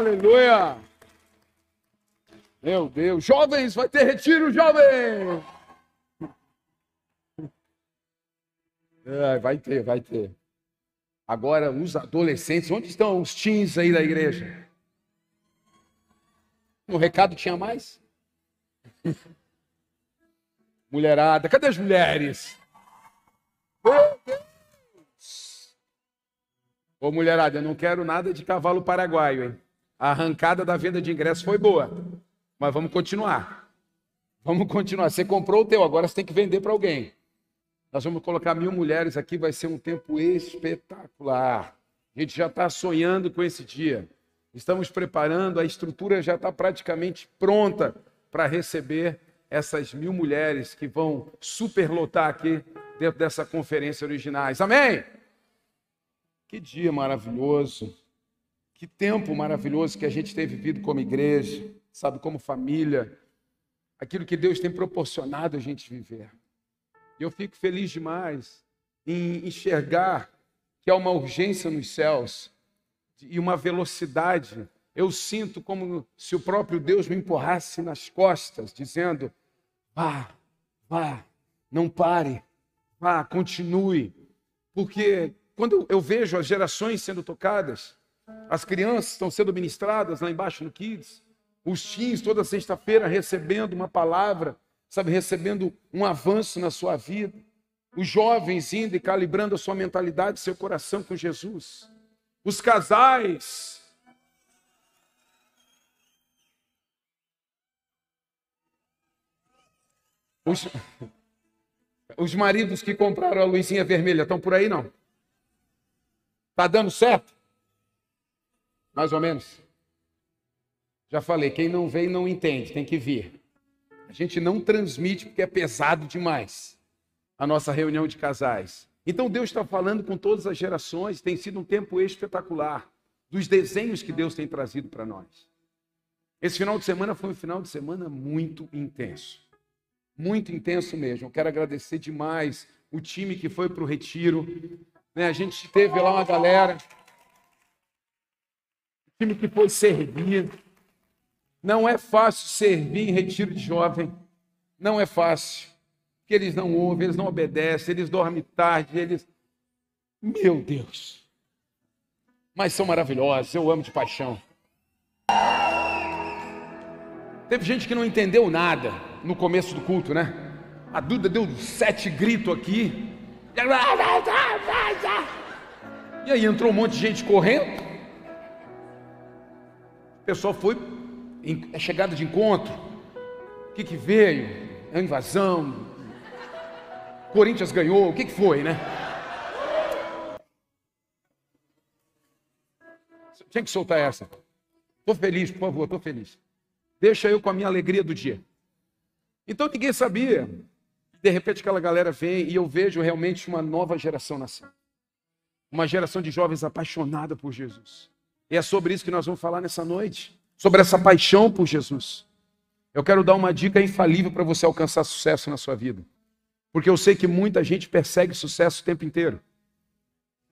Aleluia! Meu Deus, jovens, vai ter retiro, jovens! É, vai ter, vai ter. Agora, os adolescentes, onde estão os teens aí da igreja? No recado tinha mais? Mulherada, cadê as mulheres? Meu Deus! Ô mulherada, eu não quero nada de cavalo paraguaio, hein? A arrancada da venda de ingresso foi boa, mas vamos continuar. Vamos continuar. Você comprou o teu, agora você tem que vender para alguém. Nós vamos colocar mil mulheres aqui, vai ser um tempo espetacular. A gente já está sonhando com esse dia. Estamos preparando, a estrutura já está praticamente pronta para receber essas mil mulheres que vão superlotar aqui dentro dessa conferência originais. Amém? Que dia maravilhoso, que tempo maravilhoso que a gente tem vivido como igreja, sabe, como família, aquilo que Deus tem proporcionado a gente viver. E eu fico feliz demais em enxergar que há uma urgência nos céus e uma velocidade. Eu sinto como se o próprio Deus me empurrasse nas costas, dizendo: vá, vá, não pare, vá, continue. Porque quando eu vejo as gerações sendo tocadas, as crianças estão sendo ministradas lá embaixo no Kids, os teens toda sexta-feira recebendo uma palavra, sabe, recebendo um avanço na sua vida, os jovens indo e calibrando a sua mentalidade, seu coração com Jesus os casais. Os, os maridos que compraram a luzinha vermelha estão por aí, não? Tá dando certo? Mais ou menos. Já falei, quem não vem não entende, tem que vir. A gente não transmite porque é pesado demais a nossa reunião de casais. Então Deus está falando com todas as gerações, tem sido um tempo espetacular dos desenhos que Deus tem trazido para nós. Esse final de semana foi um final de semana muito intenso. Muito intenso mesmo. Eu quero agradecer demais o time que foi para o retiro. Né, a gente teve lá uma galera. Time que foi servir. Não é fácil servir em retiro de jovem. Não é fácil que eles não ouvem, eles não obedecem, eles dormem tarde, eles. Meu Deus! Mas são maravilhosos, eu amo de paixão. Teve gente que não entendeu nada no começo do culto, né? A Duda deu sete gritos aqui. E aí entrou um monte de gente correndo. Pessoal foi é chegada de encontro. O que, que veio? É uma invasão, Corinthians ganhou, o que, que foi, né? Tinha que soltar essa. Estou feliz, por favor, estou feliz. Deixa eu com a minha alegria do dia. Então ninguém sabia. De repente aquela galera vem e eu vejo realmente uma nova geração nascendo. Uma geração de jovens apaixonada por Jesus. E é sobre isso que nós vamos falar nessa noite. Sobre essa paixão por Jesus. Eu quero dar uma dica infalível para você alcançar sucesso na sua vida. Porque eu sei que muita gente persegue sucesso o tempo inteiro.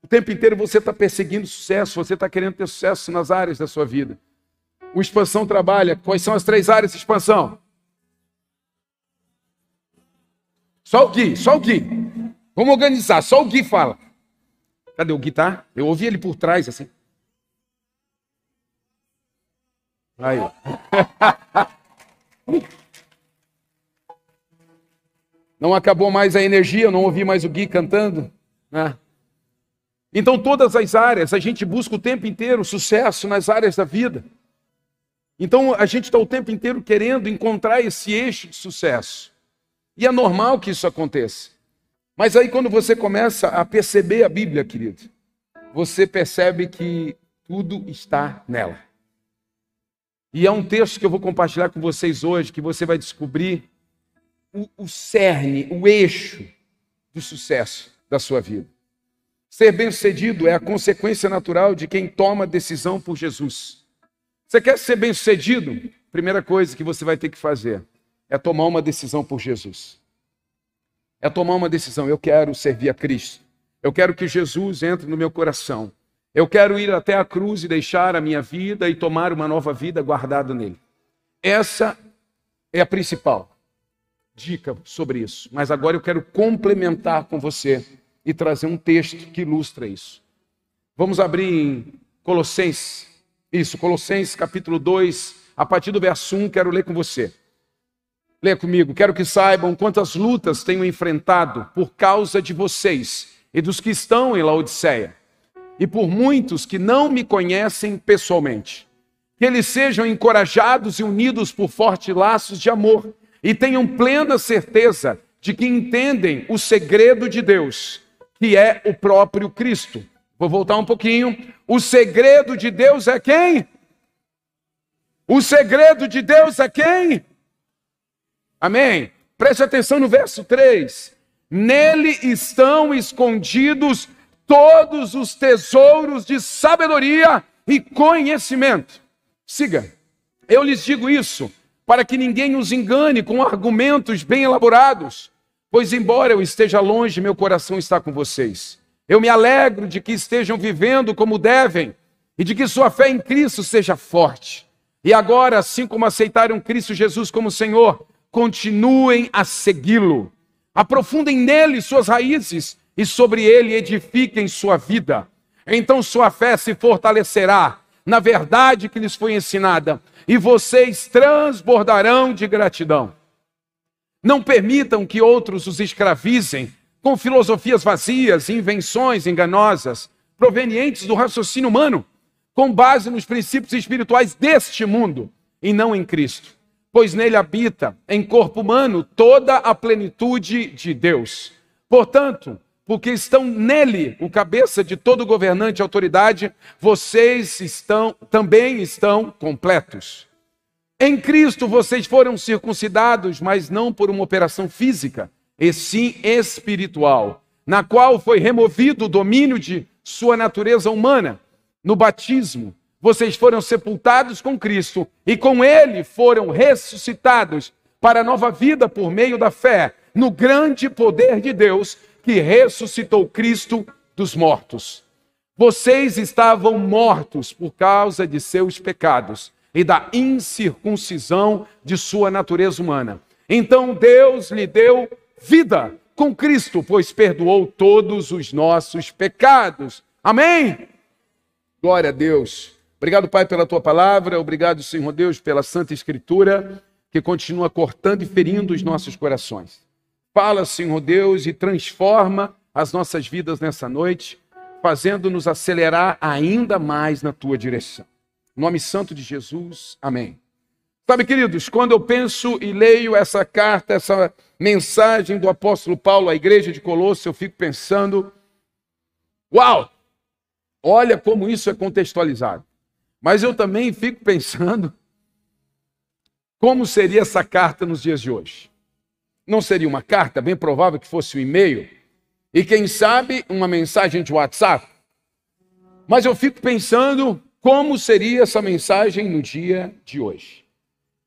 O tempo inteiro você está perseguindo sucesso, você está querendo ter sucesso nas áreas da sua vida. O expansão trabalha. Quais são as três áreas de expansão? Só o Gui, só o Gui. Vamos organizar, só o Gui fala. Cadê o Gui, tá? Eu ouvi ele por trás, assim. Aí. Não acabou mais a energia, não ouvi mais o Gui cantando. Né? Então, todas as áreas, a gente busca o tempo inteiro sucesso nas áreas da vida. Então, a gente está o tempo inteiro querendo encontrar esse eixo de sucesso. E é normal que isso aconteça. Mas aí, quando você começa a perceber a Bíblia, querido, você percebe que tudo está nela. E é um texto que eu vou compartilhar com vocês hoje, que você vai descobrir o, o cerne, o eixo do sucesso da sua vida. Ser bem-sucedido é a consequência natural de quem toma decisão por Jesus. Você quer ser bem-sucedido? Primeira coisa que você vai ter que fazer é tomar uma decisão por Jesus. É tomar uma decisão. Eu quero servir a Cristo. Eu quero que Jesus entre no meu coração. Eu quero ir até a cruz e deixar a minha vida e tomar uma nova vida guardada nele. Essa é a principal dica sobre isso. Mas agora eu quero complementar com você e trazer um texto que ilustra isso. Vamos abrir em Colossenses. Isso, Colossenses capítulo 2, a partir do verso 1, quero ler com você. Lê comigo. Quero que saibam quantas lutas tenho enfrentado por causa de vocês e dos que estão em Laodiceia, e por muitos que não me conhecem pessoalmente. Que eles sejam encorajados e unidos por fortes laços de amor e tenham plena certeza de que entendem o segredo de Deus, que é o próprio Cristo. Vou voltar um pouquinho. O segredo de Deus é quem? O segredo de Deus é quem? Amém? Preste atenção no verso 3. Nele estão escondidos todos os tesouros de sabedoria e conhecimento. Siga. Eu lhes digo isso para que ninguém os engane com argumentos bem elaborados, pois, embora eu esteja longe, meu coração está com vocês. Eu me alegro de que estejam vivendo como devem e de que sua fé em Cristo seja forte. E agora, assim como aceitaram Cristo Jesus como Senhor, continuem a segui-lo. Aprofundem nele suas raízes e sobre ele edifiquem sua vida. Então sua fé se fortalecerá na verdade que lhes foi ensinada e vocês transbordarão de gratidão. Não permitam que outros os escravizem com filosofias vazias e invenções enganosas, provenientes do raciocínio humano, com base nos princípios espirituais deste mundo e não em Cristo. Pois nele habita, em corpo humano, toda a plenitude de Deus. Portanto, porque estão nele, o cabeça de todo governante e autoridade, vocês estão também estão completos. Em Cristo vocês foram circuncidados, mas não por uma operação física, e sim espiritual, na qual foi removido o domínio de sua natureza humana. No batismo, vocês foram sepultados com Cristo e com ele foram ressuscitados para a nova vida por meio da fé no grande poder de Deus que ressuscitou Cristo dos mortos. Vocês estavam mortos por causa de seus pecados e da incircuncisão de sua natureza humana. Então Deus lhe deu vida com Cristo, pois perdoou todos os nossos pecados. Amém? Glória a Deus. Obrigado, Pai, pela tua palavra. Obrigado, Senhor Deus, pela Santa Escritura que continua cortando e ferindo os nossos corações. Fala, Senhor Deus, e transforma as nossas vidas nessa noite, fazendo-nos acelerar ainda mais na tua direção. Nome santo de Jesus, amém. Sabe, queridos, quando eu penso e leio essa carta, essa mensagem do apóstolo Paulo à igreja de Colosso, eu fico pensando: uau! Olha como isso é contextualizado. Mas eu também fico pensando como seria essa carta nos dias de hoje não seria uma carta, bem provável que fosse um e-mail, e quem sabe uma mensagem de WhatsApp. Mas eu fico pensando como seria essa mensagem no dia de hoje.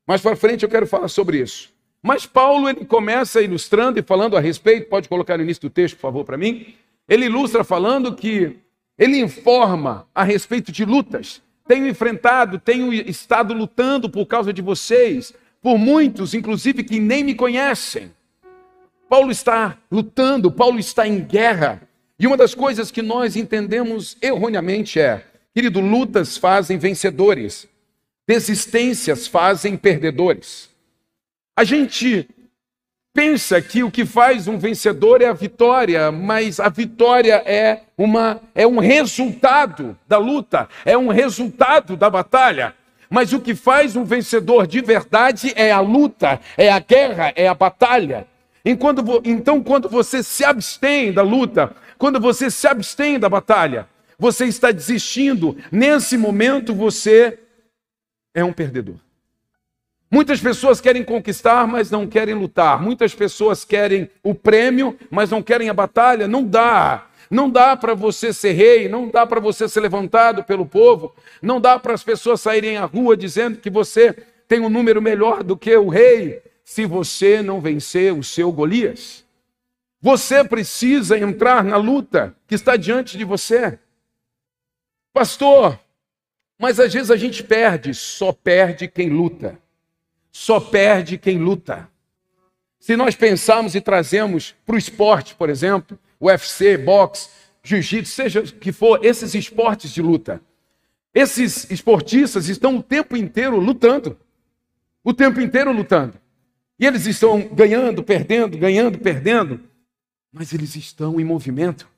Mais para frente eu quero falar sobre isso. Mas Paulo ele começa ilustrando e falando a respeito, pode colocar no início do texto, por favor, para mim. Ele ilustra falando que ele informa a respeito de lutas. Tenho enfrentado, tenho estado lutando por causa de vocês, por muitos, inclusive, que nem me conhecem. Paulo está lutando, Paulo está em guerra. E uma das coisas que nós entendemos erroneamente é, querido, lutas fazem vencedores, desistências fazem perdedores. A gente pensa que o que faz um vencedor é a vitória, mas a vitória é uma é um resultado da luta, é um resultado da batalha. Mas o que faz um vencedor de verdade é a luta, é a guerra, é a batalha. Enquanto, então, quando você se abstém da luta, quando você se abstém da batalha, você está desistindo. Nesse momento, você é um perdedor. Muitas pessoas querem conquistar, mas não querem lutar. Muitas pessoas querem o prêmio, mas não querem a batalha. Não dá. Não dá para você ser rei, não dá para você ser levantado pelo povo, não dá para as pessoas saírem à rua dizendo que você tem um número melhor do que o rei, se você não vencer o seu Golias. Você precisa entrar na luta que está diante de você. Pastor, mas às vezes a gente perde, só perde quem luta. Só perde quem luta. Se nós pensarmos e trazemos para o esporte, por exemplo, UFC, boxe, jiu-jitsu, seja o que for, esses esportes de luta. Esses esportistas estão o tempo inteiro lutando. O tempo inteiro lutando. E eles estão ganhando, perdendo, ganhando, perdendo. Mas eles estão em movimento.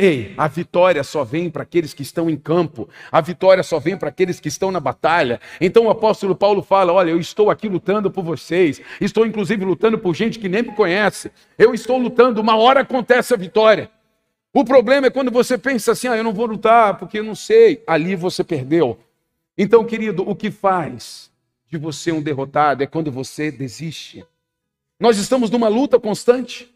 Ei, a vitória só vem para aqueles que estão em campo, a vitória só vem para aqueles que estão na batalha. Então o apóstolo Paulo fala: Olha, eu estou aqui lutando por vocês, estou inclusive lutando por gente que nem me conhece, eu estou lutando, uma hora acontece a vitória. O problema é quando você pensa assim: Ah, eu não vou lutar porque eu não sei, ali você perdeu. Então, querido, o que faz de você um derrotado é quando você desiste. Nós estamos numa luta constante.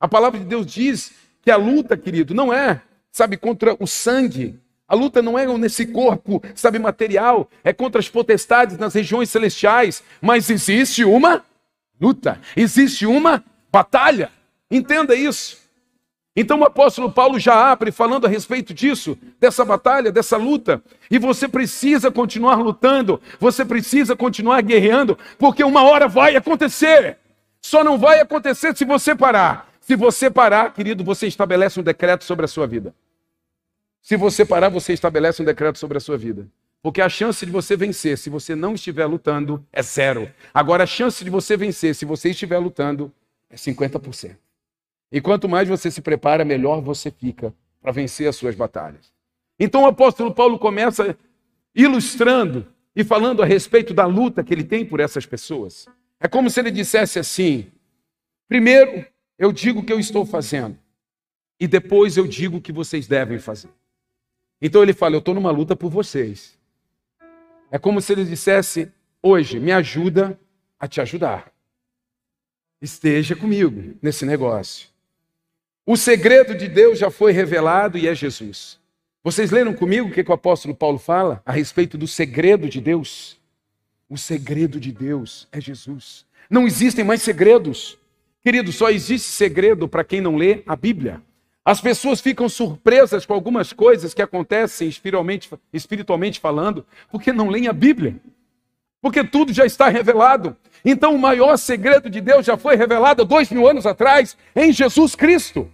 A palavra de Deus diz que a luta, querido, não é, sabe, contra o sangue. A luta não é nesse corpo, sabe, material, é contra as potestades nas regiões celestiais, mas existe uma luta, existe uma batalha. Entenda isso. Então o apóstolo Paulo já abre falando a respeito disso, dessa batalha, dessa luta. E você precisa continuar lutando, você precisa continuar guerreando, porque uma hora vai acontecer. Só não vai acontecer se você parar. Se você parar, querido, você estabelece um decreto sobre a sua vida. Se você parar, você estabelece um decreto sobre a sua vida. Porque a chance de você vencer, se você não estiver lutando, é zero. Agora, a chance de você vencer, se você estiver lutando, é 50%. E quanto mais você se prepara, melhor você fica para vencer as suas batalhas. Então, o apóstolo Paulo começa ilustrando e falando a respeito da luta que ele tem por essas pessoas. É como se ele dissesse assim: primeiro, eu digo o que eu estou fazendo. E depois eu digo o que vocês devem fazer. Então ele fala: Eu estou numa luta por vocês. É como se ele dissesse: Hoje, me ajuda a te ajudar. Esteja comigo nesse negócio. O segredo de Deus já foi revelado e é Jesus. Vocês leram comigo o que, o apóstolo Paulo fala a respeito do segredo de Deus? O segredo de Deus é Jesus. Não existem mais segredos. Querido, só existe segredo para quem não lê a Bíblia. As pessoas ficam surpresas com algumas coisas que acontecem espiritualmente, espiritualmente falando, porque não leem a Bíblia. Porque tudo já está revelado. Então, o maior segredo de Deus já foi revelado dois mil anos atrás em Jesus Cristo.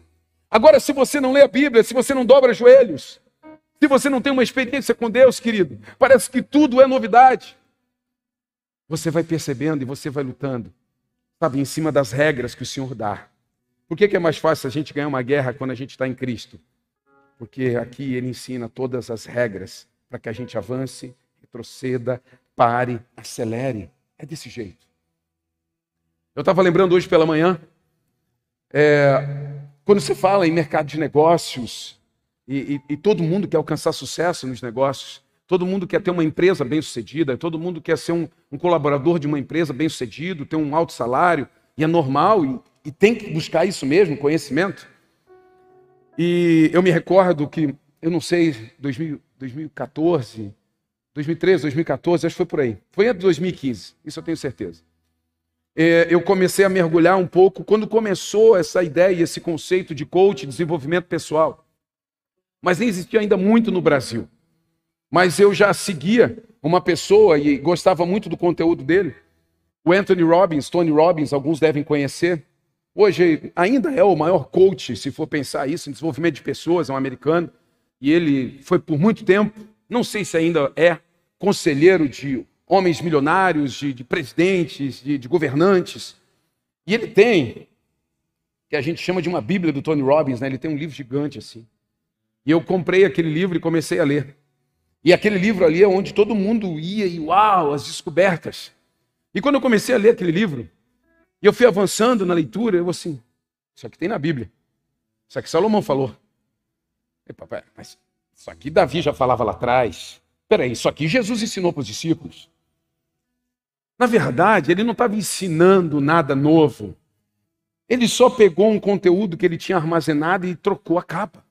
Agora, se você não lê a Bíblia, se você não dobra joelhos, se você não tem uma experiência com Deus, querido, parece que tudo é novidade. Você vai percebendo e você vai lutando sabe, em cima das regras que o Senhor dá. Por que, que é mais fácil a gente ganhar uma guerra quando a gente está em Cristo? Porque aqui ele ensina todas as regras para que a gente avance, retroceda, pare, acelere. É desse jeito. Eu estava lembrando hoje pela manhã, é, quando você fala em mercado de negócios, e, e, e todo mundo quer alcançar sucesso nos negócios, Todo mundo quer ter uma empresa bem-sucedida, todo mundo quer ser um, um colaborador de uma empresa bem-sucedido, ter um alto salário, e é normal, e, e tem que buscar isso mesmo, conhecimento. E eu me recordo que, eu não sei, 2000, 2014, 2013, 2014, acho que foi por aí. Foi em 2015, isso eu tenho certeza. É, eu comecei a mergulhar um pouco quando começou essa ideia, esse conceito de coach, desenvolvimento pessoal. Mas nem existia ainda muito no Brasil. Mas eu já seguia uma pessoa e gostava muito do conteúdo dele. O Anthony Robbins, Tony Robbins, alguns devem conhecer. Hoje ainda é o maior coach, se for pensar isso, em desenvolvimento de pessoas, é um americano. E ele foi por muito tempo, não sei se ainda é, conselheiro de homens milionários, de, de presidentes, de, de governantes. E ele tem, que a gente chama de uma Bíblia do Tony Robbins, né? ele tem um livro gigante assim. E eu comprei aquele livro e comecei a ler. E aquele livro ali é onde todo mundo ia e uau, as descobertas. E quando eu comecei a ler aquele livro, e eu fui avançando na leitura, eu assim, isso aqui tem na Bíblia. Isso aqui Salomão falou. Epa, pera, mas isso aqui Davi já falava lá atrás. Peraí, isso aqui Jesus ensinou para os discípulos. Na verdade, ele não estava ensinando nada novo. Ele só pegou um conteúdo que ele tinha armazenado e trocou a capa.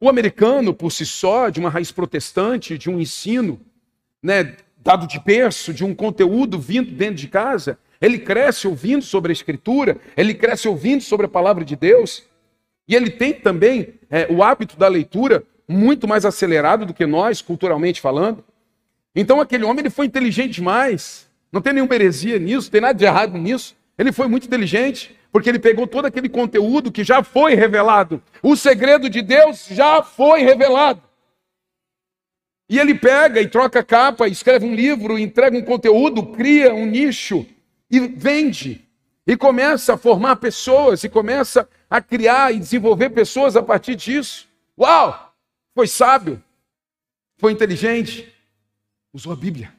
O americano, por si só, de uma raiz protestante, de um ensino né, dado de berço, de um conteúdo vindo dentro de casa, ele cresce ouvindo sobre a Escritura, ele cresce ouvindo sobre a palavra de Deus, e ele tem também é, o hábito da leitura muito mais acelerado do que nós, culturalmente falando. Então aquele homem ele foi inteligente demais. Não tem nenhuma heresia nisso, tem nada de errado nisso. Ele foi muito inteligente, porque ele pegou todo aquele conteúdo que já foi revelado. O segredo de Deus já foi revelado. E ele pega e troca capa, escreve um livro, entrega um conteúdo, cria um nicho e vende. E começa a formar pessoas, e começa a criar e desenvolver pessoas a partir disso. Uau! Foi sábio, foi inteligente, usou a Bíblia,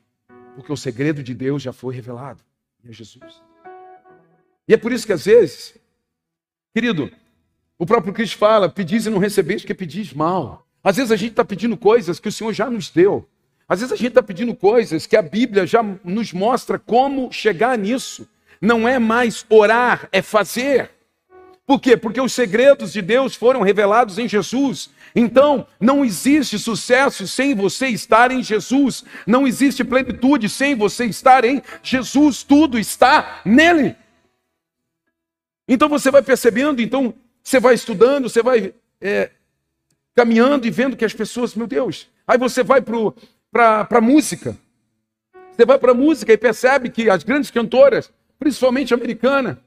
porque o segredo de Deus já foi revelado. E é Jesus. E é por isso que às vezes, querido, o próprio Cristo fala: pedis e não recebeis, que pedis mal. Às vezes a gente está pedindo coisas que o Senhor já nos deu. Às vezes a gente está pedindo coisas que a Bíblia já nos mostra como chegar nisso. Não é mais orar, é fazer. Por quê? Porque os segredos de Deus foram revelados em Jesus. Então, não existe sucesso sem você estar em Jesus. Não existe plenitude sem você estar em Jesus. Tudo está nele. Então você vai percebendo, então você vai estudando, você vai é, caminhando e vendo que as pessoas, meu Deus. Aí você vai para a música. Você vai para a música e percebe que as grandes cantoras, principalmente americana,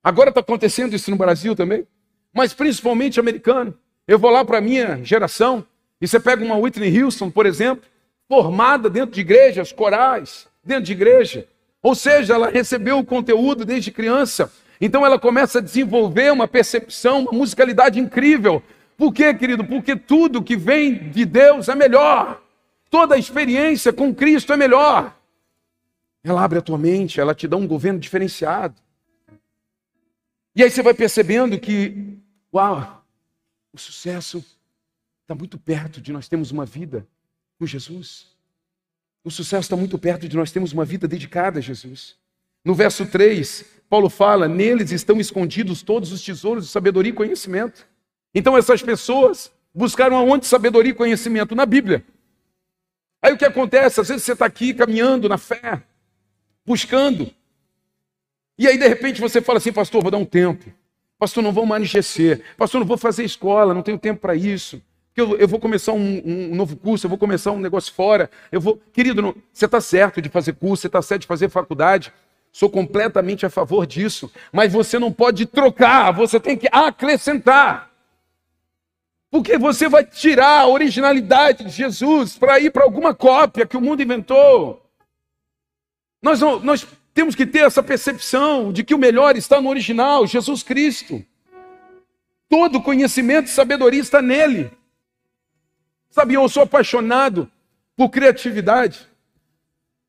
agora está acontecendo isso no Brasil também, mas principalmente americano. Eu vou lá para a minha geração e você pega uma Whitney Houston, por exemplo, formada dentro de igrejas, corais, dentro de igreja. Ou seja, ela recebeu o conteúdo desde criança. Então ela começa a desenvolver uma percepção, uma musicalidade incrível. Por quê, querido? Porque tudo que vem de Deus é melhor. Toda experiência com Cristo é melhor. Ela abre a tua mente, ela te dá um governo diferenciado. E aí você vai percebendo que, uau, o sucesso está muito perto de nós termos uma vida com Jesus. O sucesso está muito perto de nós termos uma vida dedicada a Jesus. No verso 3, Paulo fala: Neles estão escondidos todos os tesouros de sabedoria e conhecimento. Então essas pessoas buscaram aonde sabedoria e conhecimento? Na Bíblia. Aí o que acontece? Às vezes você está aqui caminhando na fé, buscando. E aí de repente você fala assim, pastor, vou dar um tempo. Pastor, não vou mais enriquecer. Pastor, não vou fazer escola, não tenho tempo para isso. Eu, eu, vou começar um, um, novo curso, eu vou começar um negócio fora. Eu vou, querido, não, você está certo de fazer curso, você está certo de fazer faculdade. Sou completamente a favor disso. Mas você não pode trocar, você tem que acrescentar. Porque você vai tirar a originalidade de Jesus para ir para alguma cópia que o mundo inventou. Nós, não, nós temos que ter essa percepção de que o melhor está no original, Jesus Cristo. Todo conhecimento e sabedoria está nele. Sabe, eu sou apaixonado por criatividade.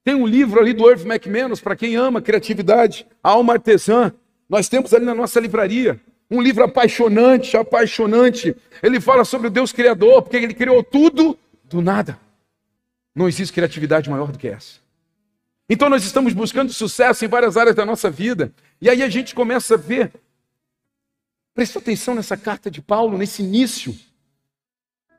Tem um livro ali do Irv McManus, para quem ama criatividade, a alma artesã. Nós temos ali na nossa livraria. Um livro apaixonante, apaixonante. Ele fala sobre o Deus Criador, porque ele criou tudo do nada. Não existe criatividade maior do que essa. Então nós estamos buscando sucesso em várias áreas da nossa vida. E aí a gente começa a ver. Presta atenção nessa carta de Paulo, nesse início.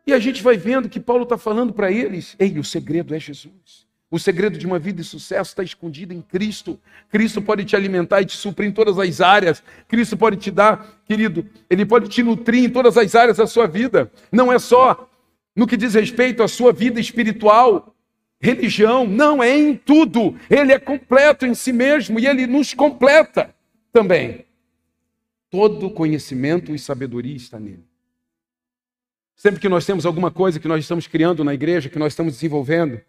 E a gente vai vendo que Paulo está falando para eles: ei, o segredo é Jesus. O segredo de uma vida de sucesso está escondido em Cristo. Cristo pode te alimentar e te suprir em todas as áreas. Cristo pode te dar, querido, Ele pode te nutrir em todas as áreas da sua vida. Não é só no que diz respeito à sua vida espiritual, religião. Não, é em tudo. Ele é completo em si mesmo e Ele nos completa também. Todo conhecimento e sabedoria está nele. Sempre que nós temos alguma coisa que nós estamos criando na igreja, que nós estamos desenvolvendo,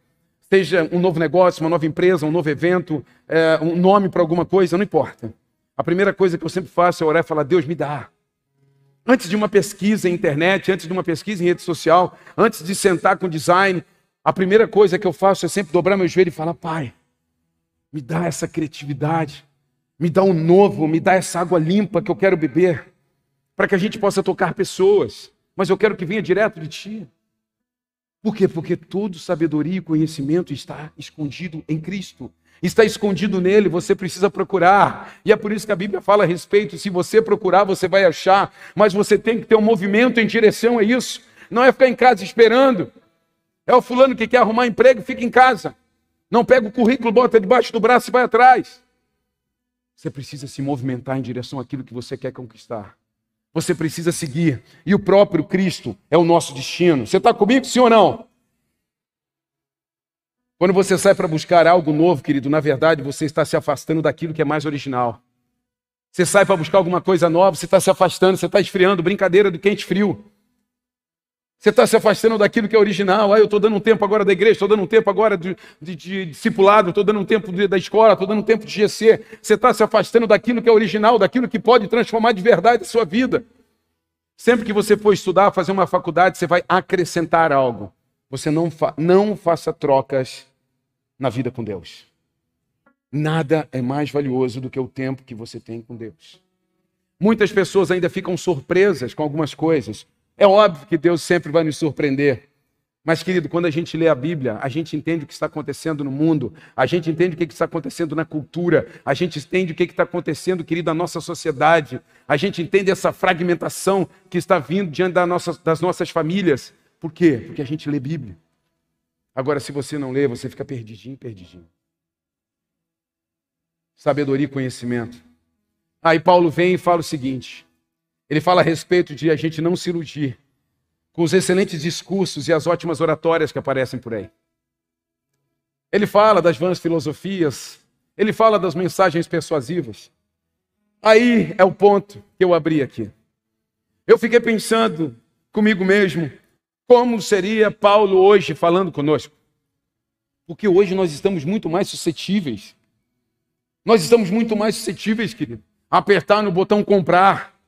seja um novo negócio, uma nova empresa, um novo evento, é, um nome para alguma coisa, não importa. A primeira coisa que eu sempre faço é orar e falar: Deus me dá. Antes de uma pesquisa em internet, antes de uma pesquisa em rede social, antes de sentar com design, a primeira coisa que eu faço é sempre dobrar meu joelho e falar: Pai, me dá essa criatividade, me dá um novo, me dá essa água limpa que eu quero beber, para que a gente possa tocar pessoas, mas eu quero que venha direto de Ti. Por quê? Porque toda sabedoria e conhecimento está escondido em Cristo. Está escondido nele, você precisa procurar. E é por isso que a Bíblia fala a respeito: se você procurar, você vai achar. Mas você tem que ter um movimento em direção a isso. Não é ficar em casa esperando. É o fulano que quer arrumar emprego, fica em casa. Não pega o currículo, bota debaixo do braço e vai atrás. Você precisa se movimentar em direção àquilo que você quer conquistar. Você precisa seguir. E o próprio Cristo é o nosso destino. Você está comigo, sim ou não? Quando você sai para buscar algo novo, querido, na verdade você está se afastando daquilo que é mais original. Você sai para buscar alguma coisa nova, você está se afastando, você está esfriando, brincadeira do quente frio. Você está se afastando daquilo que é original. Ah, eu estou dando um tempo agora da igreja, estou dando um tempo agora de, de, de discipulado, estou dando um tempo de, da escola, estou dando um tempo de GC. Você está se afastando daquilo que é original, daquilo que pode transformar de verdade a sua vida. Sempre que você for estudar, fazer uma faculdade, você vai acrescentar algo. Você não, fa não faça trocas na vida com Deus. Nada é mais valioso do que o tempo que você tem com Deus. Muitas pessoas ainda ficam surpresas com algumas coisas. É óbvio que Deus sempre vai nos surpreender. Mas, querido, quando a gente lê a Bíblia, a gente entende o que está acontecendo no mundo, a gente entende o que está acontecendo na cultura, a gente entende o que está acontecendo, querido, na nossa sociedade, a gente entende essa fragmentação que está vindo diante das nossas, das nossas famílias. Por quê? Porque a gente lê Bíblia. Agora, se você não lê, você fica perdidinho, perdidinho. Sabedoria e conhecimento. Aí Paulo vem e fala o seguinte: ele fala a respeito de a gente não se iludir com os excelentes discursos e as ótimas oratórias que aparecem por aí. Ele fala das vãs filosofias, ele fala das mensagens persuasivas. Aí é o ponto que eu abri aqui. Eu fiquei pensando comigo mesmo, como seria Paulo hoje falando conosco? Porque hoje nós estamos muito mais suscetíveis. Nós estamos muito mais suscetíveis, querido, a apertar no botão comprar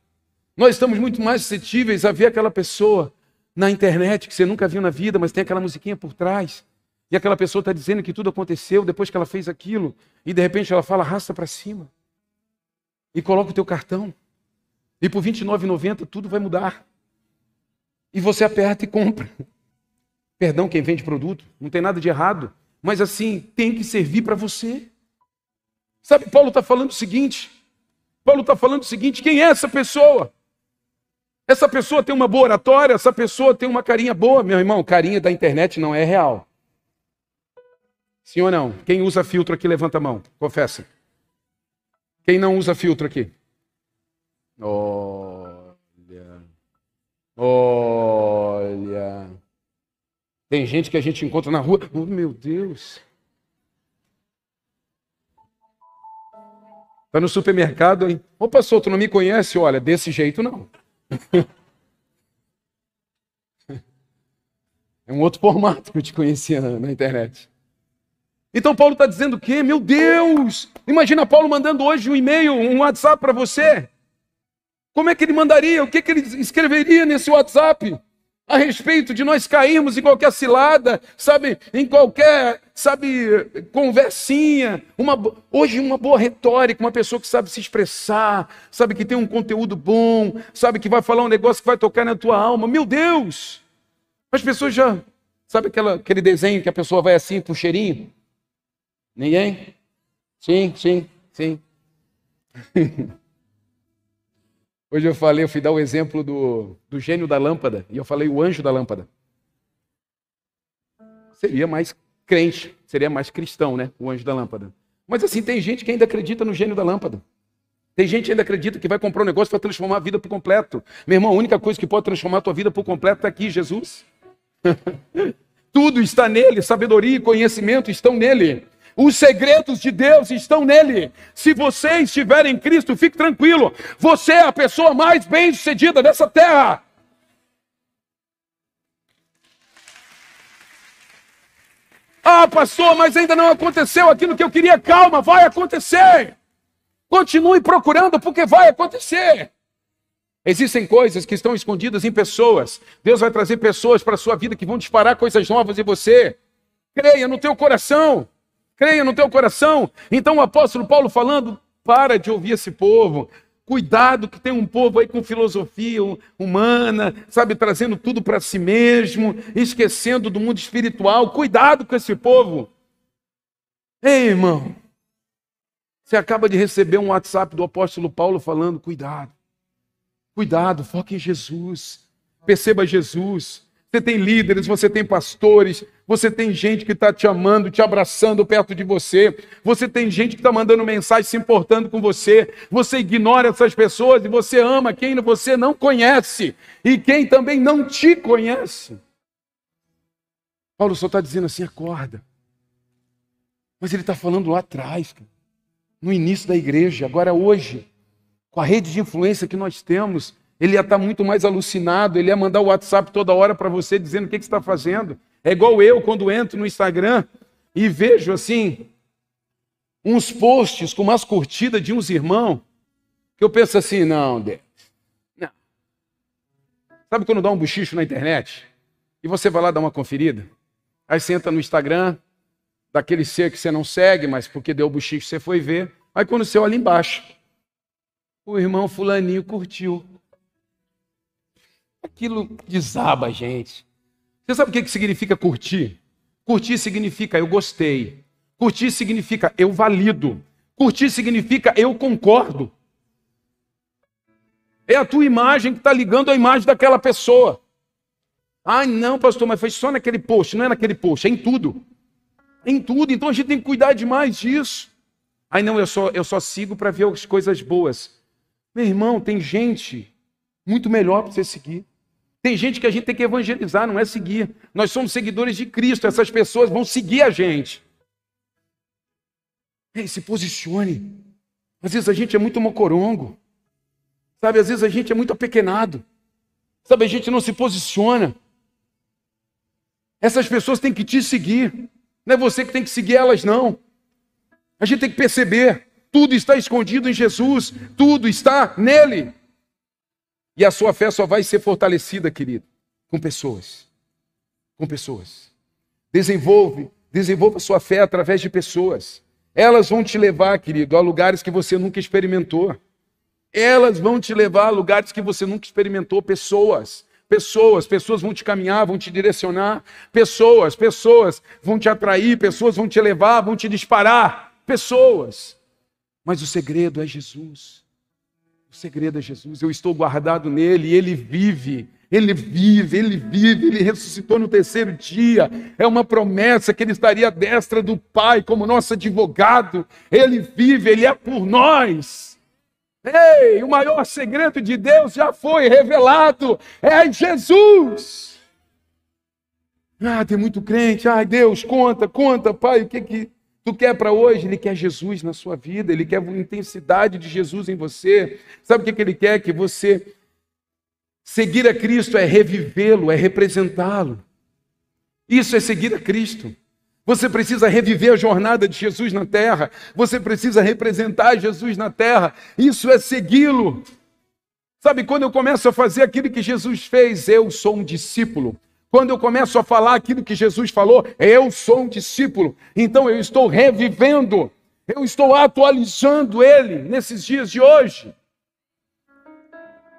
nós estamos muito mais suscetíveis a ver aquela pessoa na internet que você nunca viu na vida, mas tem aquela musiquinha por trás. E aquela pessoa está dizendo que tudo aconteceu depois que ela fez aquilo. E de repente ela fala, arrasta para cima. E coloca o teu cartão. E por R$ 29,90 tudo vai mudar. E você aperta e compra. Perdão quem vende produto, não tem nada de errado. Mas assim, tem que servir para você. Sabe, Paulo está falando o seguinte. Paulo está falando o seguinte: quem é essa pessoa? Essa pessoa tem uma boa oratória, essa pessoa tem uma carinha boa. Meu irmão, carinha da internet não é real. Sim ou não? Quem usa filtro aqui, levanta a mão. Confessa. Quem não usa filtro aqui? Olha. Olha. Tem gente que a gente encontra na rua. Oh, meu Deus. Está no supermercado, hein? Ô pastor, tu não me conhece? Olha, desse jeito não. É um outro formato que eu te conhecia na, na internet. Então Paulo está dizendo o quê? Meu Deus! Imagina Paulo mandando hoje um e-mail, um WhatsApp para você. Como é que ele mandaria? O que, que ele escreveria nesse WhatsApp? A respeito de nós cairmos em qualquer cilada, sabe, em qualquer, sabe, conversinha. Uma, hoje uma boa retórica, uma pessoa que sabe se expressar, sabe que tem um conteúdo bom, sabe que vai falar um negócio que vai tocar na tua alma. Meu Deus! As pessoas já, sabe aquela, aquele desenho que a pessoa vai assim com cheirinho? Ninguém? Sim, sim, sim. Hoje eu falei, eu fui dar o exemplo do, do gênio da lâmpada, e eu falei o anjo da lâmpada. Seria mais crente, seria mais cristão, né? O anjo da lâmpada. Mas assim, tem gente que ainda acredita no gênio da lâmpada. Tem gente que ainda acredita que vai comprar um negócio para transformar a vida por completo. Meu irmão, a única coisa que pode transformar a tua vida por completo está aqui, Jesus. Tudo está nele, sabedoria e conhecimento estão nele. Os segredos de Deus estão nele. Se você estiver em Cristo, fique tranquilo. Você é a pessoa mais bem-sucedida dessa terra. Ah, pastor, mas ainda não aconteceu aquilo que eu queria. Calma, vai acontecer. Continue procurando, porque vai acontecer. Existem coisas que estão escondidas em pessoas. Deus vai trazer pessoas para a sua vida que vão disparar coisas novas em você. Creia no teu coração creia no teu coração. Então o apóstolo Paulo falando, para de ouvir esse povo. Cuidado que tem um povo aí com filosofia humana, sabe, trazendo tudo para si mesmo, esquecendo do mundo espiritual. Cuidado com esse povo. Ei, irmão, você acaba de receber um WhatsApp do apóstolo Paulo falando: cuidado, cuidado, foque em Jesus, perceba Jesus. Você tem líderes, você tem pastores, Você tem gente que está te amando, te abraçando perto de você. Você tem gente que está mandando mensagem, se importando com você. Você ignora essas pessoas e você ama quem você não conhece e quem também não te conhece. Paulo só está dizendo assim: acorda. Mas ele está falando lá atrás, no início da igreja, agora hoje, com a rede de influência que nós temos, ele ia estar tá muito mais alucinado, ele ia mandar o WhatsApp toda hora para você dizendo o que, que você está fazendo. É igual eu quando entro no Instagram e vejo assim uns posts com umas curtidas de uns irmãos que eu penso assim, não, Deus, não. Sabe quando dá um bochicho na internet e você vai lá dar uma conferida? Aí você entra no Instagram daquele ser que você não segue, mas porque deu o bochicho você foi ver. Aí quando você olha embaixo, o irmão fulaninho curtiu. Aquilo desaba gente. Você sabe o que significa curtir? Curtir significa eu gostei. Curtir significa eu valido. Curtir significa eu concordo. É a tua imagem que está ligando à imagem daquela pessoa. Ai, não, pastor, mas foi só naquele post. Não é naquele post, é em tudo. É em tudo. Então a gente tem que cuidar demais disso. Ai, não, eu só, eu só sigo para ver as coisas boas. Meu irmão, tem gente muito melhor para você seguir. Tem gente que a gente tem que evangelizar, não é seguir. Nós somos seguidores de Cristo, essas pessoas vão seguir a gente. Ei, se posicione. Às vezes a gente é muito mocorongo. Sabe, às vezes a gente é muito apequenado. Sabe, a gente não se posiciona. Essas pessoas têm que te seguir. Não é você que tem que seguir elas, não. A gente tem que perceber. Tudo está escondido em Jesus. Tudo está nele. E a sua fé só vai ser fortalecida, querido, com pessoas. Com pessoas. Desenvolve, desenvolva sua fé através de pessoas. Elas vão te levar, querido, a lugares que você nunca experimentou. Elas vão te levar a lugares que você nunca experimentou. Pessoas, pessoas, pessoas vão te caminhar, vão te direcionar. Pessoas, pessoas vão te atrair, pessoas vão te levar, vão te disparar. Pessoas. Mas o segredo é Jesus. O segredo é Jesus. Eu estou guardado nele ele vive. Ele vive, ele vive, ele ressuscitou no terceiro dia. É uma promessa que ele estaria à destra do Pai como nosso advogado. Ele vive, ele é por nós. Ei, o maior segredo de Deus já foi revelado. É Jesus. Ah, tem muito crente. Ai, Deus, conta, conta, Pai, o que que tu quer para hoje? Ele quer Jesus na sua vida, ele quer a intensidade de Jesus em você. Sabe o que, que ele quer? Que você seguir a Cristo é revivê-lo, é representá-lo. Isso é seguir a Cristo. Você precisa reviver a jornada de Jesus na terra. Você precisa representar Jesus na terra. Isso é segui-lo. Sabe, quando eu começo a fazer aquilo que Jesus fez, eu sou um discípulo. Quando eu começo a falar aquilo que Jesus falou, eu sou um discípulo. Então eu estou revivendo, eu estou atualizando ele nesses dias de hoje.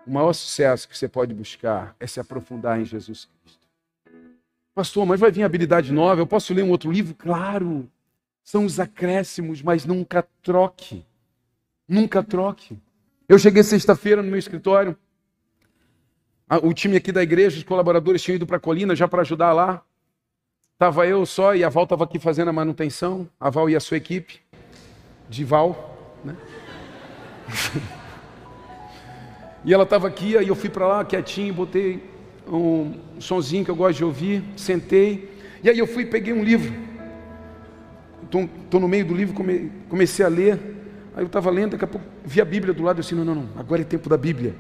O maior sucesso que você pode buscar é se aprofundar em Jesus Cristo. Pastor, mas vai vir habilidade nova? Eu posso ler um outro livro? Claro. São os acréscimos, mas nunca troque. Nunca troque. Eu cheguei sexta-feira no meu escritório, o time aqui da igreja, os colaboradores tinham ido para a colina já para ajudar lá. Estava eu só e a Val estava aqui fazendo a manutenção. A Val e a sua equipe. De Val. Né? e ela estava aqui, aí eu fui para lá quietinho, botei um sonzinho que eu gosto de ouvir, sentei. E aí eu fui peguei um livro. Estou no meio do livro, come, comecei a ler. Aí eu estava lendo, daqui a pouco vi a Bíblia do lado. Eu disse: não, não, não, agora é tempo da Bíblia.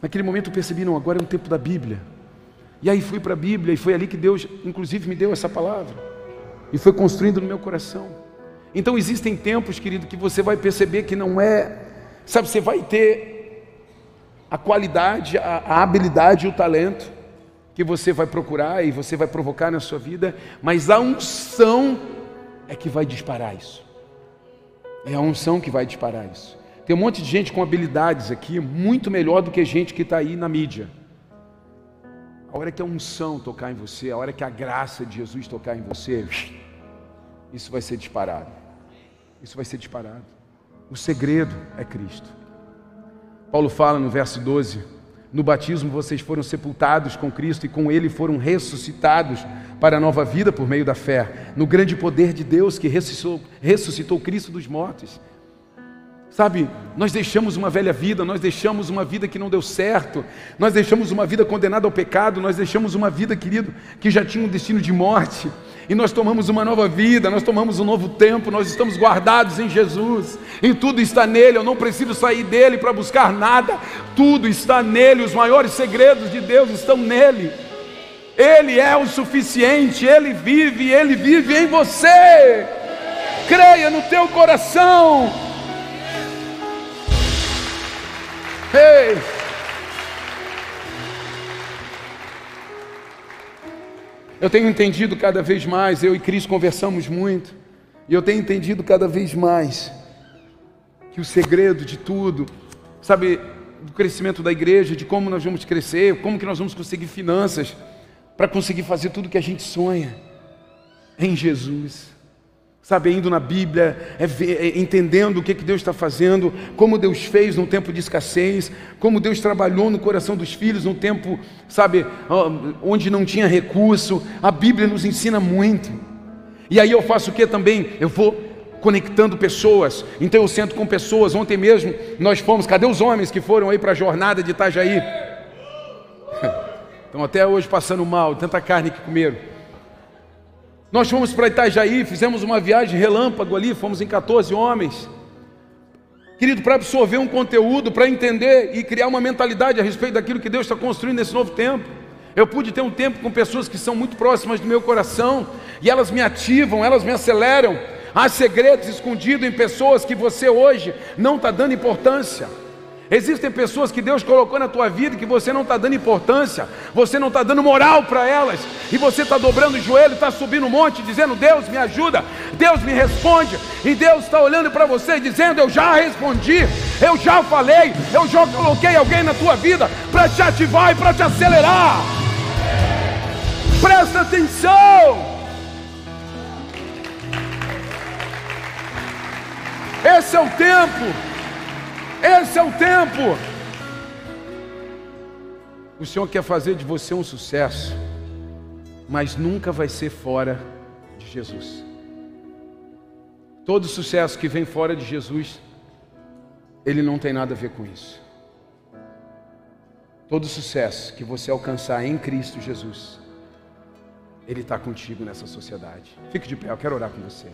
Naquele momento eu percebi, não, agora é um tempo da Bíblia. E aí fui para a Bíblia e foi ali que Deus, inclusive, me deu essa palavra. E foi construindo no meu coração. Então existem tempos, querido, que você vai perceber que não é, sabe, você vai ter a qualidade, a, a habilidade e o talento que você vai procurar e você vai provocar na sua vida, mas a unção é que vai disparar isso. É a unção que vai disparar isso. Tem um monte de gente com habilidades aqui, muito melhor do que gente que está aí na mídia. A hora que a unção tocar em você, a hora que a graça de Jesus tocar em você, isso vai ser disparado. Isso vai ser disparado. O segredo é Cristo. Paulo fala no verso 12: No batismo vocês foram sepultados com Cristo e com Ele foram ressuscitados para a nova vida por meio da fé, no grande poder de Deus que ressuscitou, ressuscitou Cristo dos mortos. Sabe, nós deixamos uma velha vida, nós deixamos uma vida que não deu certo, nós deixamos uma vida condenada ao pecado, nós deixamos uma vida, querido, que já tinha um destino de morte, e nós tomamos uma nova vida, nós tomamos um novo tempo, nós estamos guardados em Jesus, e tudo está nele, eu não preciso sair dele para buscar nada, tudo está nele, os maiores segredos de Deus estão nele. Ele é o suficiente, ele vive, ele vive em você. Creia no teu coração. Ei! Eu tenho entendido cada vez mais, eu e Cris conversamos muito, e eu tenho entendido cada vez mais que o segredo de tudo, sabe, do crescimento da igreja, de como nós vamos crescer, como que nós vamos conseguir finanças para conseguir fazer tudo que a gente sonha em Jesus sabe, indo na Bíblia, é ver, é entendendo o que, que Deus está fazendo, como Deus fez num tempo de escassez, como Deus trabalhou no coração dos filhos num tempo, sabe, onde não tinha recurso. A Bíblia nos ensina muito. E aí eu faço o que também? Eu vou conectando pessoas. Então eu sento com pessoas. Ontem mesmo nós fomos. Cadê os homens que foram aí para a jornada de Itajaí? Estão até hoje passando mal, tanta carne que comeram. Nós fomos para Itajaí, fizemos uma viagem relâmpago ali, fomos em 14 homens. Querido, para absorver um conteúdo, para entender e criar uma mentalidade a respeito daquilo que Deus está construindo nesse novo tempo. Eu pude ter um tempo com pessoas que são muito próximas do meu coração e elas me ativam, elas me aceleram. Há segredos escondidos em pessoas que você hoje não está dando importância. Existem pessoas que Deus colocou na tua vida que você não está dando importância, você não está dando moral para elas, e você está dobrando o joelho, está subindo um monte, dizendo: Deus me ajuda, Deus me responde, e Deus está olhando para você dizendo: Eu já respondi, eu já falei, eu já coloquei alguém na tua vida para te ativar e para te acelerar. Presta atenção. Esse é o tempo esse é o tempo. O Senhor quer fazer de você um sucesso, mas nunca vai ser fora de Jesus. Todo sucesso que vem fora de Jesus, ele não tem nada a ver com isso. Todo sucesso que você alcançar em Cristo Jesus, Ele está contigo nessa sociedade. Fique de pé, eu quero orar com você.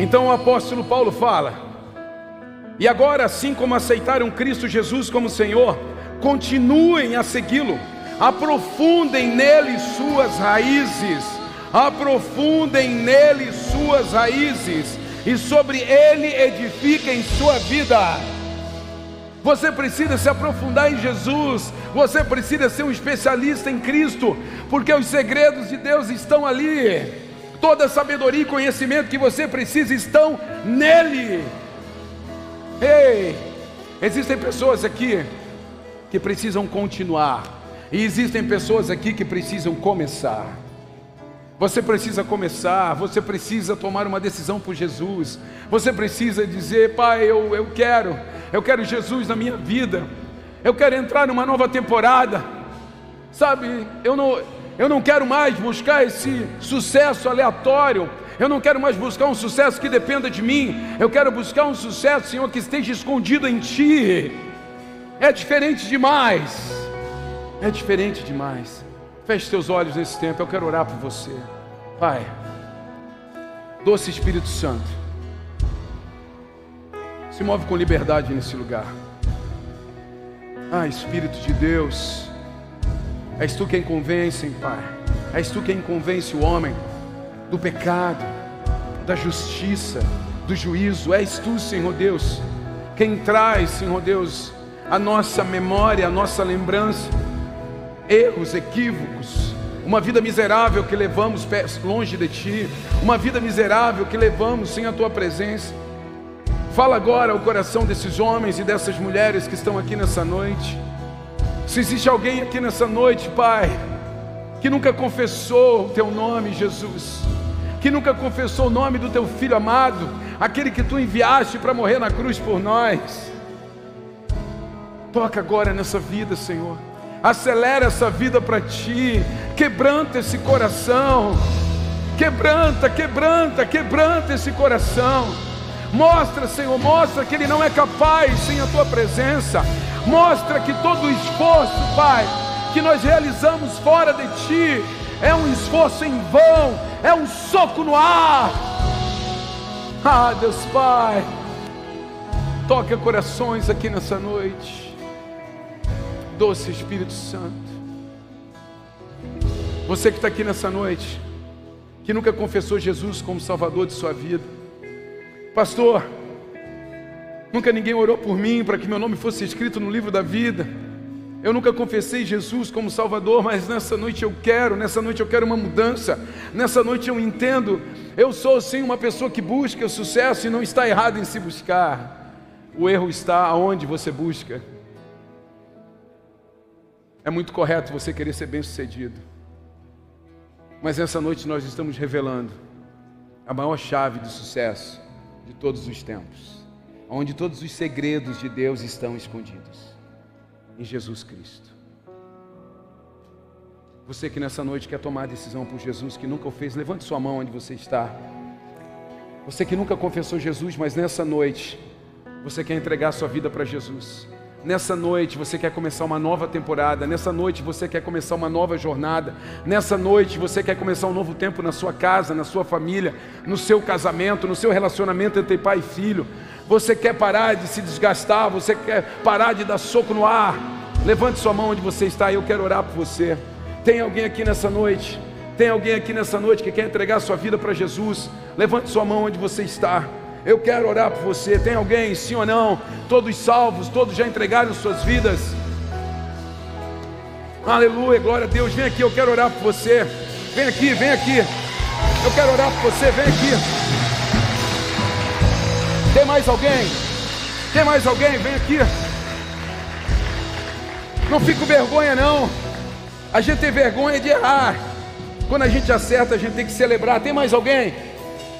Então o apóstolo Paulo fala: E agora, assim como aceitaram Cristo Jesus como Senhor, continuem a segui-lo, aprofundem nele suas raízes, aprofundem nele suas raízes, e sobre ele edifiquem sua vida. Você precisa se aprofundar em Jesus, você precisa ser um especialista em Cristo, porque os segredos de Deus estão ali. Toda sabedoria e conhecimento que você precisa estão nele. Ei, existem pessoas aqui que precisam continuar, e existem pessoas aqui que precisam começar. Você precisa começar, você precisa tomar uma decisão por Jesus, você precisa dizer: Pai, eu, eu quero, eu quero Jesus na minha vida, eu quero entrar numa nova temporada, sabe? Eu não, eu não quero mais buscar esse sucesso aleatório, eu não quero mais buscar um sucesso que dependa de mim, eu quero buscar um sucesso, Senhor, que esteja escondido em Ti. É diferente demais, é diferente demais. Feche seus olhos nesse tempo, eu quero orar por você. Pai, doce Espírito Santo, se move com liberdade nesse lugar. Ah, Espírito de Deus, és tu quem convence, Pai. És tu quem convence o homem do pecado, da justiça, do juízo. És tu, Senhor Deus, quem traz, Senhor Deus, a nossa memória, a nossa lembrança erros, equívocos, uma vida miserável que levamos longe de Ti, uma vida miserável que levamos sem a Tua presença. Fala agora ao coração desses homens e dessas mulheres que estão aqui nessa noite. Se existe alguém aqui nessa noite, Pai, que nunca confessou o Teu nome, Jesus, que nunca confessou o nome do Teu Filho amado, aquele que Tu enviaste para morrer na cruz por nós, toca agora nessa vida, Senhor acelera essa vida para ti, quebranta esse coração, quebranta, quebranta, quebranta esse coração. Mostra, Senhor, mostra que Ele não é capaz sem a Tua presença. Mostra que todo o esforço, Pai, que nós realizamos fora de Ti é um esforço em vão, é um soco no ar. Ah, Deus Pai, toca corações aqui nessa noite doce Espírito Santo. Você que está aqui nessa noite, que nunca confessou Jesus como Salvador de sua vida, Pastor, nunca ninguém orou por mim para que meu nome fosse escrito no livro da vida. Eu nunca confessei Jesus como Salvador, mas nessa noite eu quero, nessa noite eu quero uma mudança. Nessa noite eu entendo, eu sou sim uma pessoa que busca o sucesso e não está errado em se buscar. O erro está aonde você busca. É muito correto você querer ser bem-sucedido. Mas essa noite nós estamos revelando a maior chave de sucesso de todos os tempos, onde todos os segredos de Deus estão escondidos em Jesus Cristo. Você que nessa noite quer tomar a decisão por Jesus, que nunca o fez, levante sua mão onde você está. Você que nunca confessou Jesus, mas nessa noite você quer entregar sua vida para Jesus. Nessa noite você quer começar uma nova temporada, nessa noite você quer começar uma nova jornada, nessa noite você quer começar um novo tempo na sua casa, na sua família, no seu casamento, no seu relacionamento entre pai e filho. Você quer parar de se desgastar, você quer parar de dar soco no ar. Levante sua mão onde você está, eu quero orar por você. Tem alguém aqui nessa noite? Tem alguém aqui nessa noite que quer entregar sua vida para Jesus? Levante sua mão onde você está. Eu quero orar por você. Tem alguém, sim ou não? Todos salvos, todos já entregaram suas vidas. Aleluia, glória a Deus. Vem aqui, eu quero orar por você. Vem aqui, vem aqui. Eu quero orar por você, vem aqui. Tem mais alguém? Tem mais alguém? Vem aqui. Não fico vergonha não. A gente tem vergonha de errar. Quando a gente acerta, a gente tem que celebrar. Tem mais alguém?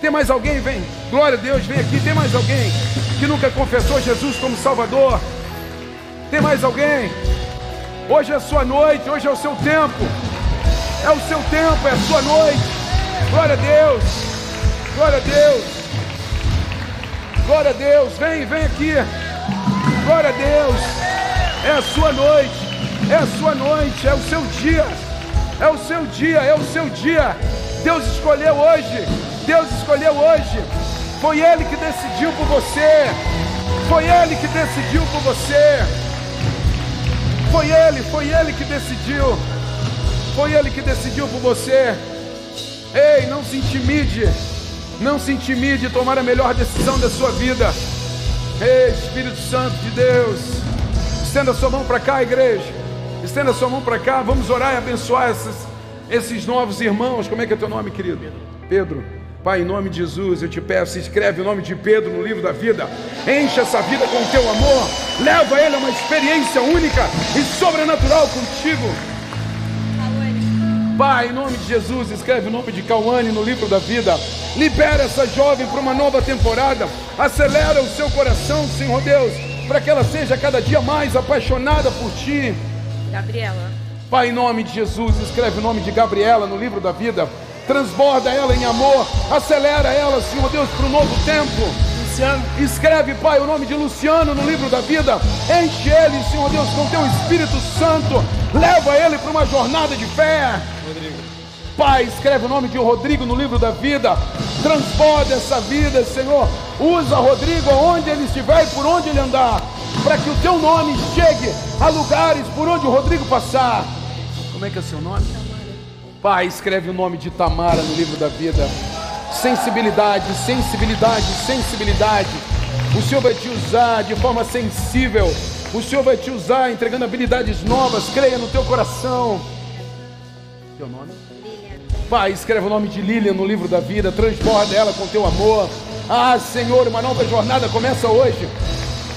Tem mais alguém? Vem. Glória a Deus, vem aqui. Tem mais alguém que nunca confessou Jesus como Salvador? Tem mais alguém? Hoje é a sua noite, hoje é o seu tempo. É o seu tempo, é a sua noite. Glória a Deus. Glória a Deus. Glória a Deus. Vem, vem aqui. Glória a Deus. É a sua noite. É a sua noite, é o seu dia. É o seu dia, é o seu dia. Deus escolheu hoje Deus escolheu hoje. Foi Ele que decidiu por você. Foi Ele que decidiu por você. Foi Ele, foi Ele que decidiu. Foi Ele que decidiu por você. Ei, não se intimide. Não se intimide em tomar a melhor decisão da sua vida. Ei, Espírito Santo de Deus. Estenda sua mão para cá, igreja. Estenda sua mão para cá. Vamos orar e abençoar esses, esses novos irmãos. Como é que é teu nome, querido? Pedro. Pai, em nome de Jesus, eu te peço, escreve o nome de Pedro no livro da vida. Enche essa vida com o teu amor. Leva ele a uma experiência única e sobrenatural contigo. Pai, em nome de Jesus, escreve o nome de Cauane no livro da vida. Libera essa jovem para uma nova temporada. Acelera o seu coração, Senhor Deus, para que ela seja cada dia mais apaixonada por Ti. Gabriela. Pai, em nome de Jesus, escreve o nome de Gabriela no livro da vida. Transborda ela em amor. Acelera ela, Senhor Deus, para o novo tempo. Luciano, Escreve, Pai, o nome de Luciano no livro da vida. Enche ele, Senhor Deus, com teu Espírito Santo. Leva ele para uma jornada de fé. Rodrigo. Pai, escreve o nome de Rodrigo no livro da vida. Transborda essa vida, Senhor. Usa Rodrigo aonde ele estiver e por onde ele andar. Para que o teu nome chegue a lugares por onde o Rodrigo passar. Como é que é seu nome? Pai, escreve o nome de Tamara no livro da vida. Sensibilidade, sensibilidade, sensibilidade. O Senhor vai te usar de forma sensível. O Senhor vai te usar entregando habilidades novas. Creia no teu coração. Teu nome? Pai, escreve o nome de Lilian no livro da vida, transborda ela com teu amor. Ah, Senhor, uma nova jornada começa hoje.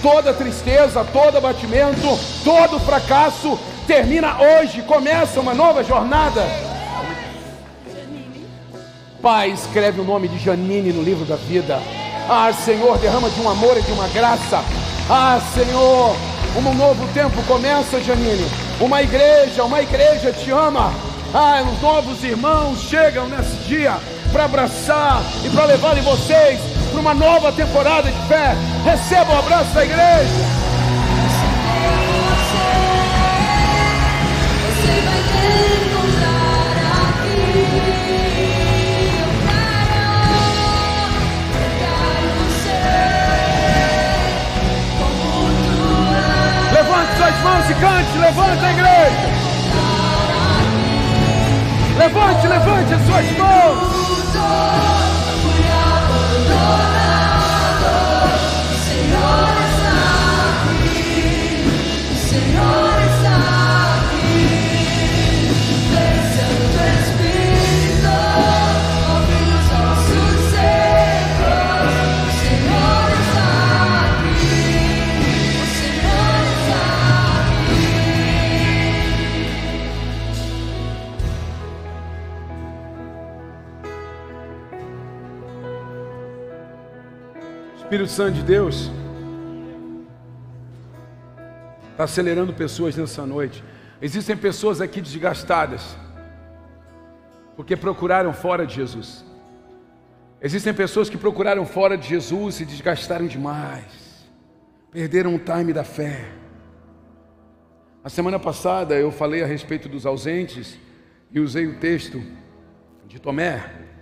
Toda tristeza, todo abatimento, todo fracasso termina hoje. Começa uma nova jornada. Pai, escreve o nome de Janine no livro da vida. Ah, Senhor, derrama de um amor e de uma graça. Ah, Senhor, um novo tempo começa, Janine. Uma igreja, uma igreja te ama. Ah, os novos irmãos chegam nesse dia para abraçar e para levarem vocês para uma nova temporada de fé. Receba o abraço da igreja. E cante. Levanta a igreja. Levante, levante as suas mãos. Espírito Santo de Deus está acelerando pessoas nessa noite. Existem pessoas aqui desgastadas porque procuraram fora de Jesus. Existem pessoas que procuraram fora de Jesus e desgastaram demais, perderam o time da fé. A semana passada eu falei a respeito dos ausentes e usei o texto de Tomé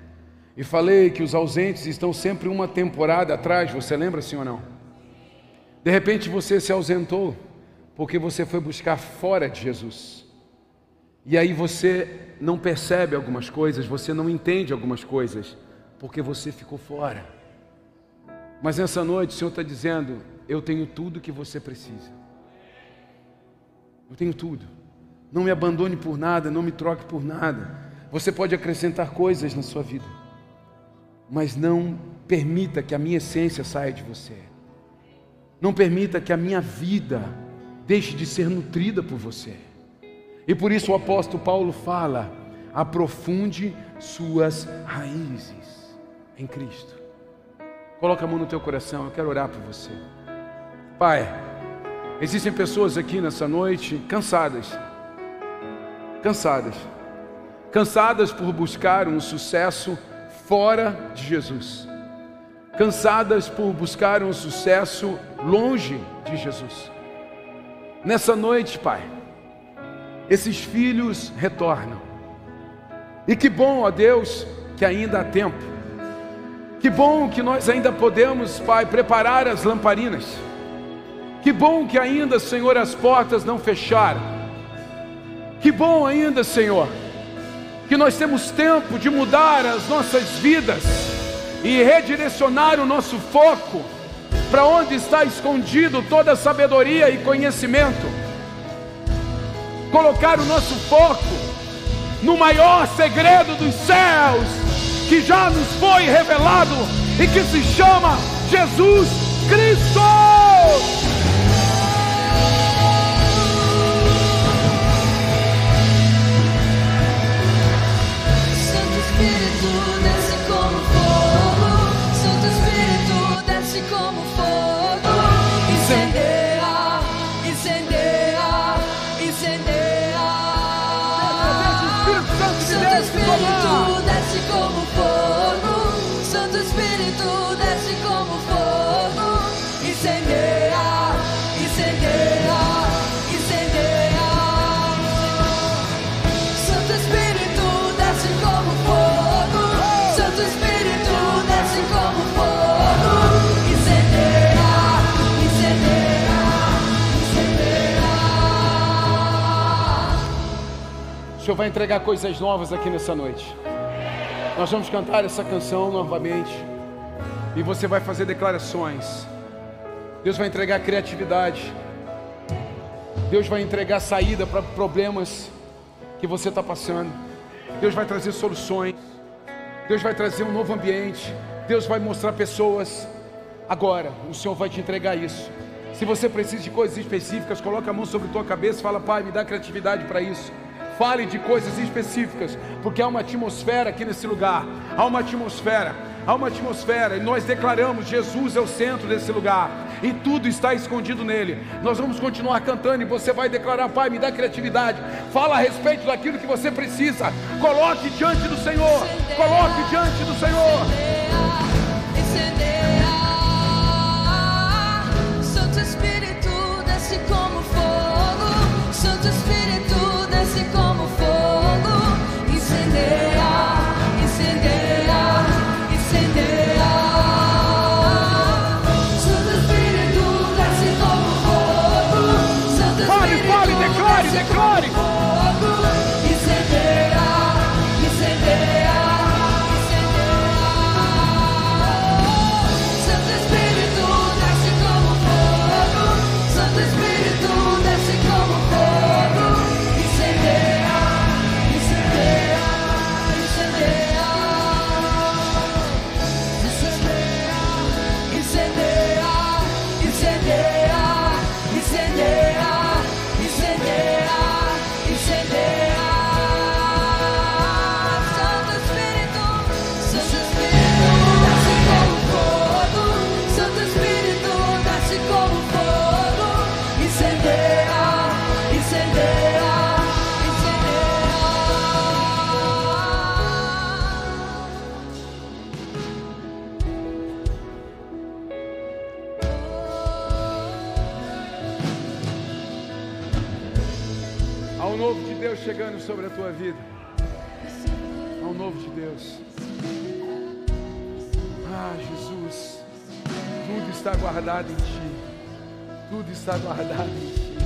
e falei que os ausentes estão sempre uma temporada atrás, você lembra sim ou não? De repente você se ausentou porque você foi buscar fora de Jesus. E aí você não percebe algumas coisas, você não entende algumas coisas, porque você ficou fora. Mas nessa noite o Senhor está dizendo: Eu tenho tudo que você precisa. Eu tenho tudo. Não me abandone por nada, não me troque por nada. Você pode acrescentar coisas na sua vida, mas não permita que a minha essência saia de você. Não permita que a minha vida deixe de ser nutrida por você. E por isso o apóstolo Paulo fala: aprofunde suas raízes em Cristo. Coloca a mão no teu coração, eu quero orar por você. Pai, existem pessoas aqui nessa noite cansadas, cansadas, cansadas por buscar um sucesso fora de Jesus, cansadas por buscar um sucesso longe de Jesus. Nessa noite, Pai, esses filhos retornam. E que bom, ó Deus, que ainda há tempo. Que bom que nós ainda podemos, Pai, preparar as lamparinas. Que bom que ainda, Senhor, as portas não fecharam. Que bom ainda, Senhor, que nós temos tempo de mudar as nossas vidas e redirecionar o nosso foco para onde está escondido toda sabedoria e conhecimento. Colocar o nosso foco no maior segredo dos céus, que já nos foi revelado e que se chama Jesus Cristo. O Senhor vai entregar coisas novas aqui nessa noite. Nós vamos cantar essa canção novamente. E você vai fazer declarações. Deus vai entregar criatividade. Deus vai entregar saída para problemas que você está passando. Deus vai trazer soluções. Deus vai trazer um novo ambiente. Deus vai mostrar pessoas. Agora, o Senhor vai te entregar isso. Se você precisa de coisas específicas, coloca a mão sobre tua cabeça e fala, Pai, me dá criatividade para isso. Fale de coisas específicas, porque há uma atmosfera aqui nesse lugar. Há uma atmosfera, há uma atmosfera, e nós declaramos: Jesus é o centro desse lugar, e tudo está escondido nele. Nós vamos continuar cantando, e você vai declarar: Pai, me dá criatividade. Fala a respeito daquilo que você precisa. Coloque diante do Senhor, coloque diante do Senhor. Santo Espírito chegando sobre a tua vida. Um novo de Deus. Ah, Jesus. Tudo está guardado em ti. Tudo está guardado em ti.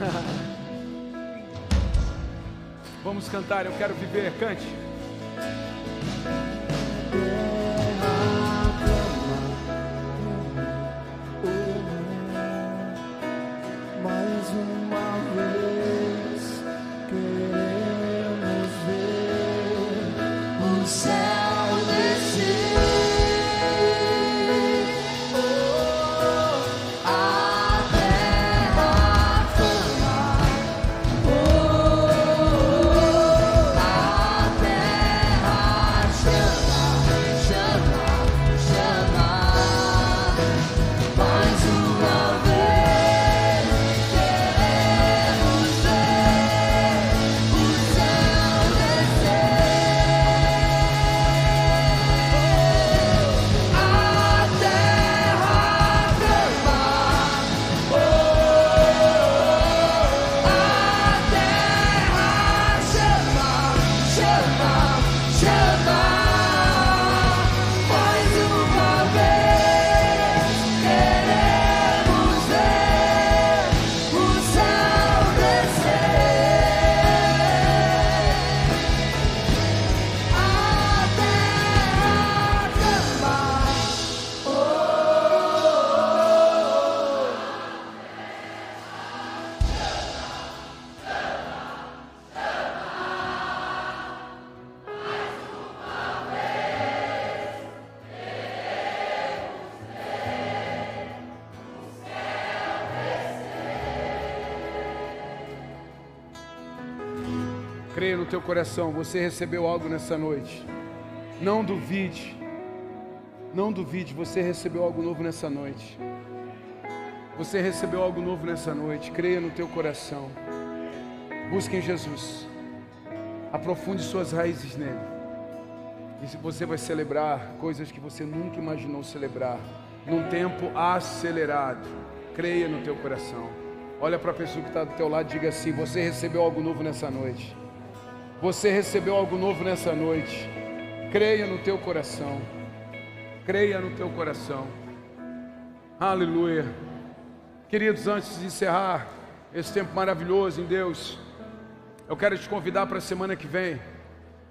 Vamos cantar, eu quero viver, cante. Teu coração, você recebeu algo nessa noite. Não duvide. Não duvide, você recebeu algo novo nessa noite. Você recebeu algo novo nessa noite. Creia no teu coração. Busque em Jesus. Aprofunde suas raízes nele. E se você vai celebrar coisas que você nunca imaginou celebrar, num tempo acelerado. Creia no teu coração. Olha para a pessoa que está do teu lado e diga assim: Você recebeu algo novo nessa noite. Você recebeu algo novo nessa noite. Creia no teu coração. Creia no teu coração. Aleluia. Queridos, antes de encerrar esse tempo maravilhoso em Deus, eu quero te convidar para a semana que vem.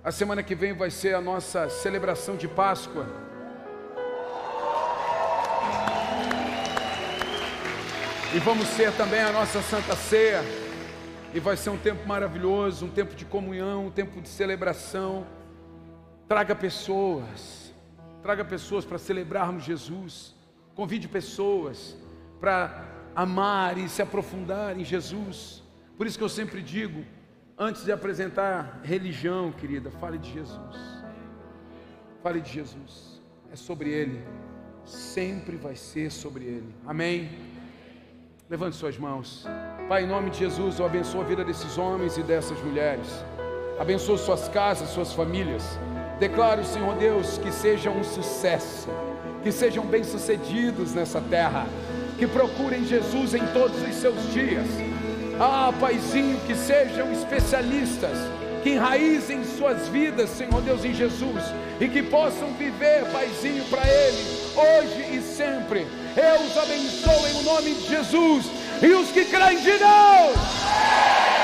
A semana que vem vai ser a nossa celebração de Páscoa. E vamos ter também a nossa Santa Ceia. E vai ser um tempo maravilhoso, um tempo de comunhão, um tempo de celebração. Traga pessoas, traga pessoas para celebrarmos Jesus. Convide pessoas para amar e se aprofundar em Jesus. Por isso que eu sempre digo, antes de apresentar religião, querida, fale de Jesus. Fale de Jesus. É sobre Ele. Sempre vai ser sobre Ele. Amém. Levante suas mãos. Pai, em nome de Jesus, eu abençoo a vida desses homens e dessas mulheres. Abençoo suas casas, suas famílias. Declaro, Senhor Deus, que sejam um sucesso, que sejam bem-sucedidos nessa terra, que procurem Jesus em todos os seus dias. Ah, Paizinho, que sejam especialistas, que enraizem suas vidas, Senhor Deus, em Jesus e que possam viver, Paizinho, para Ele, hoje e sempre. Eu os abençoo em nome de Jesus e os que creem de Deus.